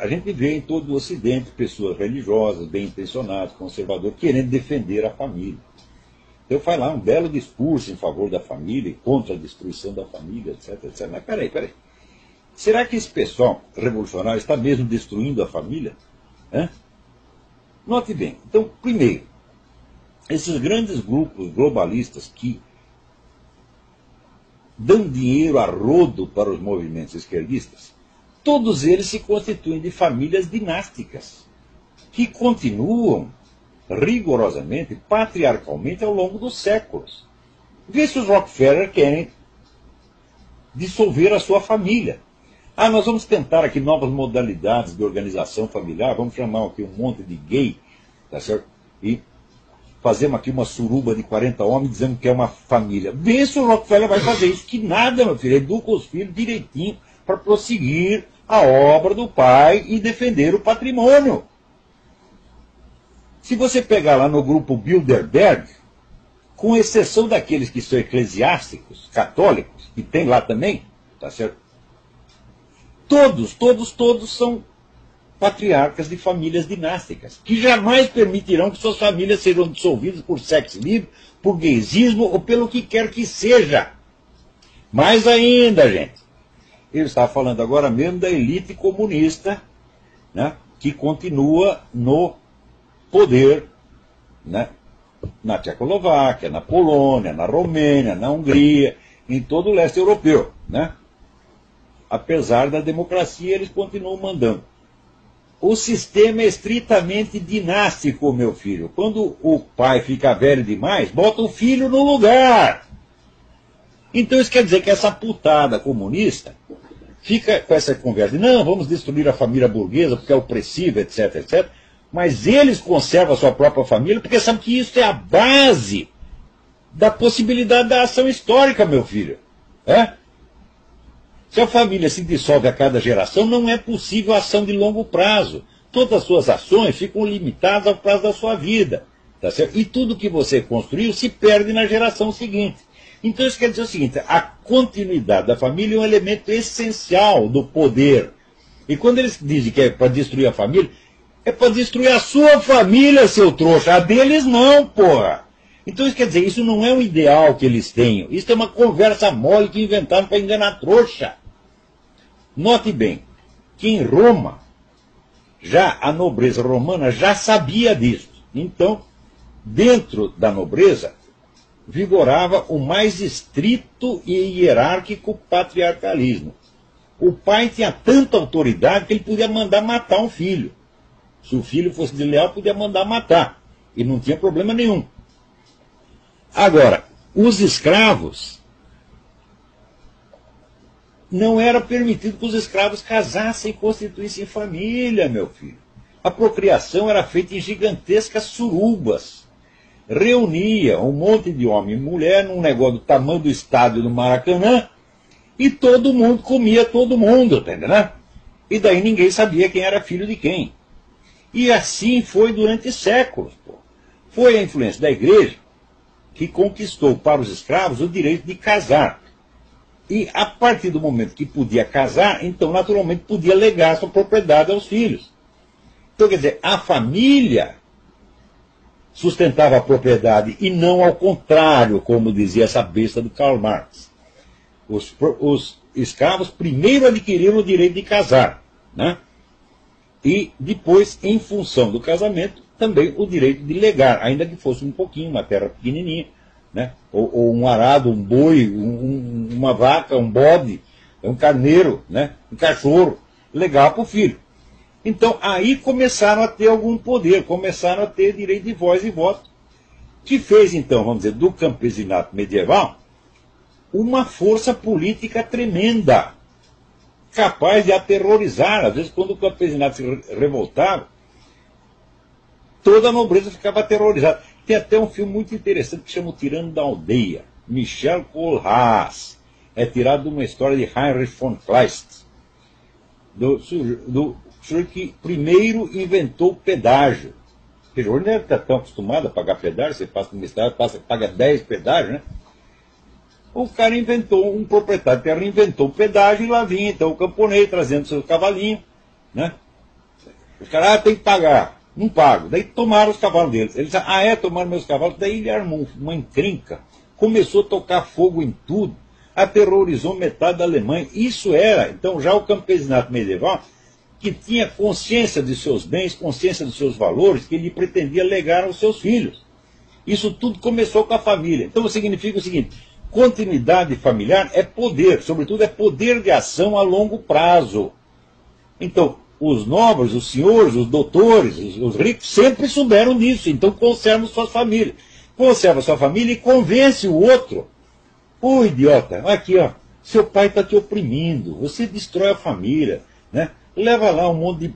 A gente vê em todo o Ocidente pessoas religiosas, bem intencionadas, conservadoras, querendo defender a família. Então faz lá um belo discurso em favor da família contra a destruição da família, etc, etc. Mas peraí, peraí. Será que esse pessoal revolucionário está mesmo destruindo a família? Hã? Note bem. Então, primeiro, esses grandes grupos globalistas que dão dinheiro a rodo para os movimentos esquerdistas, todos eles se constituem de famílias dinásticas, que continuam rigorosamente, patriarcalmente, ao longo dos séculos. Vê se os Rockefeller querem dissolver a sua família. Ah, nós vamos tentar aqui novas modalidades de organização familiar, vamos chamar aqui um monte de gay, tá certo? E fazemos aqui uma suruba de 40 homens dizendo que é uma família. Vê se o Rockefeller vai fazer isso. Que nada, meu filho. Educa os filhos direitinho para prosseguir a obra do pai e defender o patrimônio. Se você pegar lá no grupo Bilderberg, com exceção daqueles que são eclesiásticos, católicos, que tem lá também, tá certo? Todos, todos, todos são patriarcas de famílias dinásticas, que jamais permitirão que suas famílias sejam dissolvidas por sexo livre, por gaysismo ou pelo que quer que seja. Mais ainda, gente, ele está falando agora mesmo da elite comunista, né, que continua no poder né, na Tchecoslováquia, na Polônia, na Romênia, na Hungria, em todo o leste europeu. Né? Apesar da democracia, eles continuam mandando. O sistema é estritamente dinástico, meu filho. Quando o pai fica velho demais, bota o filho no lugar. Então isso quer dizer que essa putada comunista fica com essa conversa de não, vamos destruir a família burguesa porque é opressiva, etc, etc. Mas eles conservam a sua própria família porque sabem que isso é a base da possibilidade da ação histórica, meu filho. É? Se a família se dissolve a cada geração, não é possível ação de longo prazo. Todas as suas ações ficam limitadas ao prazo da sua vida. Tá? E tudo que você construiu se perde na geração seguinte. Então isso quer dizer o seguinte: a continuidade da família é um elemento essencial do poder. E quando eles dizem que é para destruir a família, é para destruir a sua família, seu trouxa. A deles não, porra. Então isso quer dizer, isso não é um ideal que eles tenham. Isso é uma conversa mole que inventaram para enganar trouxa. Note bem que em Roma, já a nobreza romana já sabia disso. Então, dentro da nobreza, vigorava o mais estrito e hierárquico patriarcalismo. O pai tinha tanta autoridade que ele podia mandar matar um filho. Se o filho fosse desleal, podia mandar matar. E não tinha problema nenhum. Agora, os escravos. Não era permitido que os escravos casassem e constituíssem família, meu filho. A procriação era feita em gigantescas surubas reunia um monte de homem e mulher num negócio do tamanho do estádio do Maracanã e todo mundo comia todo mundo, tá entendendo? E daí ninguém sabia quem era filho de quem. E assim foi durante séculos. Pô. Foi a influência da igreja que conquistou para os escravos o direito de casar. E a partir do momento que podia casar, então naturalmente podia legar sua propriedade aos filhos. Então, quer dizer, a família sustentava a propriedade e não ao contrário, como dizia essa besta do Karl Marx. Os, os escravos primeiro adquiriram o direito de casar, né? e depois, em função do casamento, também o direito de legar, ainda que fosse um pouquinho, uma terra pequenininha, né? ou, ou um arado, um boi, um, uma vaca, um bode, um carneiro, né? um cachorro, legar para o filho. Então aí começaram a ter algum poder, começaram a ter direito de voz e voto, que fez então, vamos dizer, do campesinato medieval uma força política tremenda, capaz de aterrorizar. Às vezes, quando o campesinato se revoltava, toda a nobreza ficava aterrorizada. Tem até um filme muito interessante que chama O Tirano da Aldeia, Michel Kohlhaas. É tirado de uma história de Heinrich von Kleist, do, do sujeito que primeiro inventou o pedágio. Porque hoje não está tão acostumado a pagar pedágio, você passa uma estrada, passa, paga 10 pedágios, né? O cara inventou, um proprietário de terra inventou o pedágio e lá vinha então o camponês trazendo seu cavalinho, né? Os caras, ah, tem que pagar. Não pago. Daí tomaram os cavalos deles. Eles ah, é, tomaram meus cavalos. Daí ele armou uma encrenca. Começou a tocar fogo em tudo. Aterrorizou metade da Alemanha. Isso era, então, já o campesinato medieval, que tinha consciência de seus bens, consciência dos seus valores, que ele pretendia legar aos seus filhos. Isso tudo começou com a família. Então significa o seguinte: continuidade familiar é poder, sobretudo é poder de ação a longo prazo. Então, os nobres, os senhores, os doutores, os, os ricos sempre souberam disso, então conservam suas famílias. Conserva sua família e convence o outro. Ô idiota, aqui ó, seu pai está te oprimindo, você destrói a família, né? Leva lá um monte de,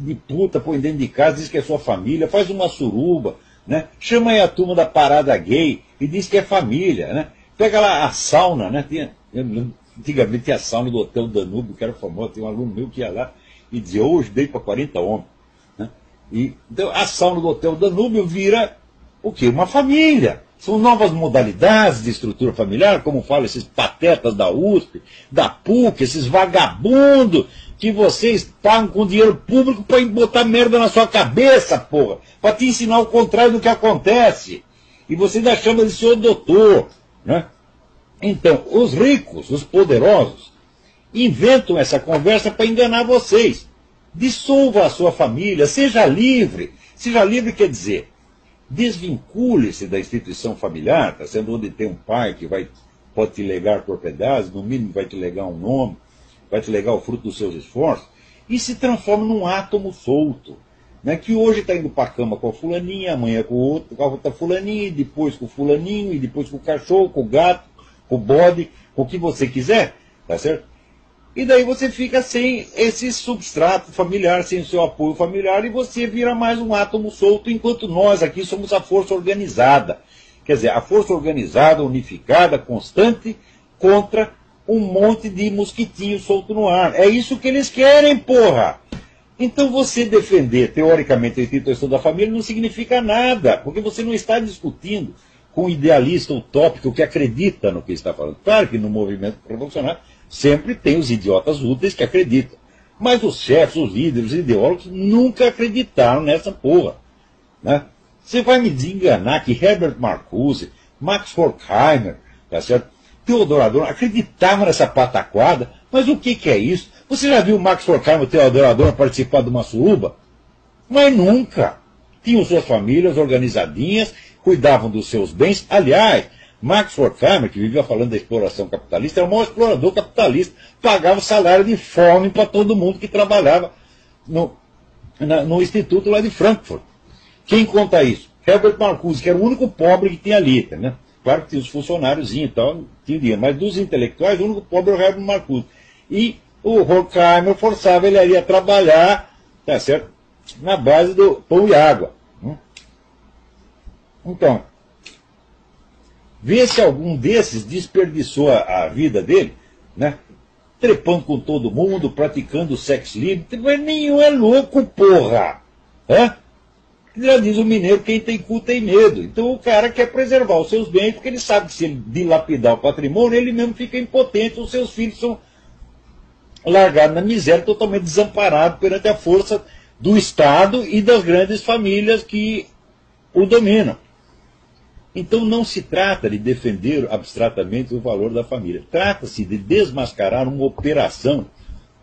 de puta, põe dentro de casa, diz que é sua família, faz uma suruba, né? Chama aí a turma da parada gay e diz que é família, né? Pega lá a sauna, né? Tinha, antigamente tinha a sauna do Hotel Danúbio, que era famoso, tem um aluno meu que ia lá e dizia, hoje dei para 40 homens. Né? E, então, a sauna do Hotel Danúbio vira o quê? Uma família. São novas modalidades de estrutura familiar, como falam esses patetas da USP, da PUC, esses vagabundos que vocês pagam com dinheiro público para botar merda na sua cabeça, porra, para te ensinar o contrário do que acontece. E você ainda chama de senhor doutor. Né? Então, os ricos, os poderosos, inventam essa conversa para enganar vocês. Dissolva a sua família, seja livre. Seja livre quer dizer, desvincule-se da instituição familiar, tá sendo onde tem um pai que vai, pode te legar propriedades, no mínimo vai te legar um nome, vai te legar o fruto dos seus esforços, e se transforma num átomo solto. Né, que hoje está indo para a cama com a fulaninha, amanhã com outro, com a outra fulaninha, e depois com o fulaninho, e depois com o cachorro, com o gato, com o bode, com o que você quiser, tá certo? E daí você fica sem esse substrato familiar, sem o seu apoio familiar, e você vira mais um átomo solto, enquanto nós aqui somos a força organizada. Quer dizer, a força organizada, unificada, constante, contra um monte de mosquitinhos solto no ar. É isso que eles querem, porra! Então você defender, teoricamente, a instituição da família não significa nada, porque você não está discutindo com um idealista utópico que acredita no que está falando. Claro que no movimento revolucionário Sempre tem os idiotas úteis que acreditam. Mas os chefes, os líderes, os ideólogos nunca acreditaram nessa porra. Né? Você vai me desenganar que Herbert Marcuse, Max Horkheimer, tá certo? Teodoro Adorno acreditavam nessa pataquada, mas o que, que é isso? Você já viu Max Horkheimer e Teodoro Adorno participar de uma suruba? Mas nunca. Tinham suas famílias organizadinhas, cuidavam dos seus bens. Aliás, Max Horkheimer, que vivia falando da exploração capitalista, era o maior explorador capitalista, pagava salário de fome para todo mundo que trabalhava no, na, no instituto lá de Frankfurt. Quem conta isso? Herbert Marcuse, que era o único pobre que tinha ali, né? Claro que tinha os funcionários e tal, tinha dinheiro, mas dos intelectuais, o único pobre era o Herbert Marcuse. E o Horkheimer forçava ele a trabalhar, tá certo? Na base do pão e água. Hum? Então, Vê se algum desses desperdiçou a, a vida dele, né? Trepando com todo mundo, praticando sexo livre. Nenhum é louco, porra! Hã? Já diz o mineiro, quem tem cu tem medo. Então o cara quer preservar os seus bens, porque ele sabe que se ele dilapidar o patrimônio, ele mesmo fica impotente, os seus filhos são largados na miséria, totalmente desamparados perante a força do Estado e das grandes famílias que o dominam. Então não se trata de defender abstratamente o valor da família. Trata-se de desmascarar uma operação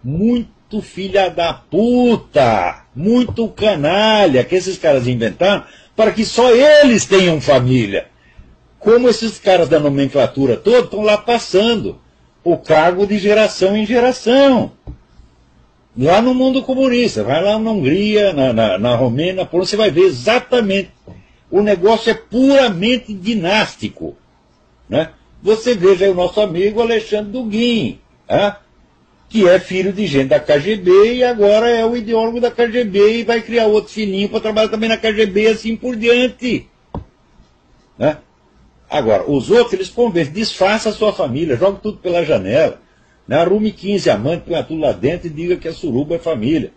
muito filha da puta, muito canalha que esses caras inventaram para que só eles tenham família. Como esses caras da nomenclatura toda estão lá passando o cargo de geração em geração. Lá no mundo comunista, vai lá na Hungria, na, na, na Romênia, você vai ver exatamente o negócio é puramente dinástico. Né? Você veja aí o nosso amigo Alexandre Duguin, né? Que é filho de gente da KGB e agora é o ideólogo da KGB e vai criar outro filhinho para trabalhar também na KGB assim por diante. Né? Agora, os outros, eles convencem, disfarça a sua família, joga tudo pela janela. Né? Arrume 15 amantes, põe tudo lá dentro e diga que a suruba é família.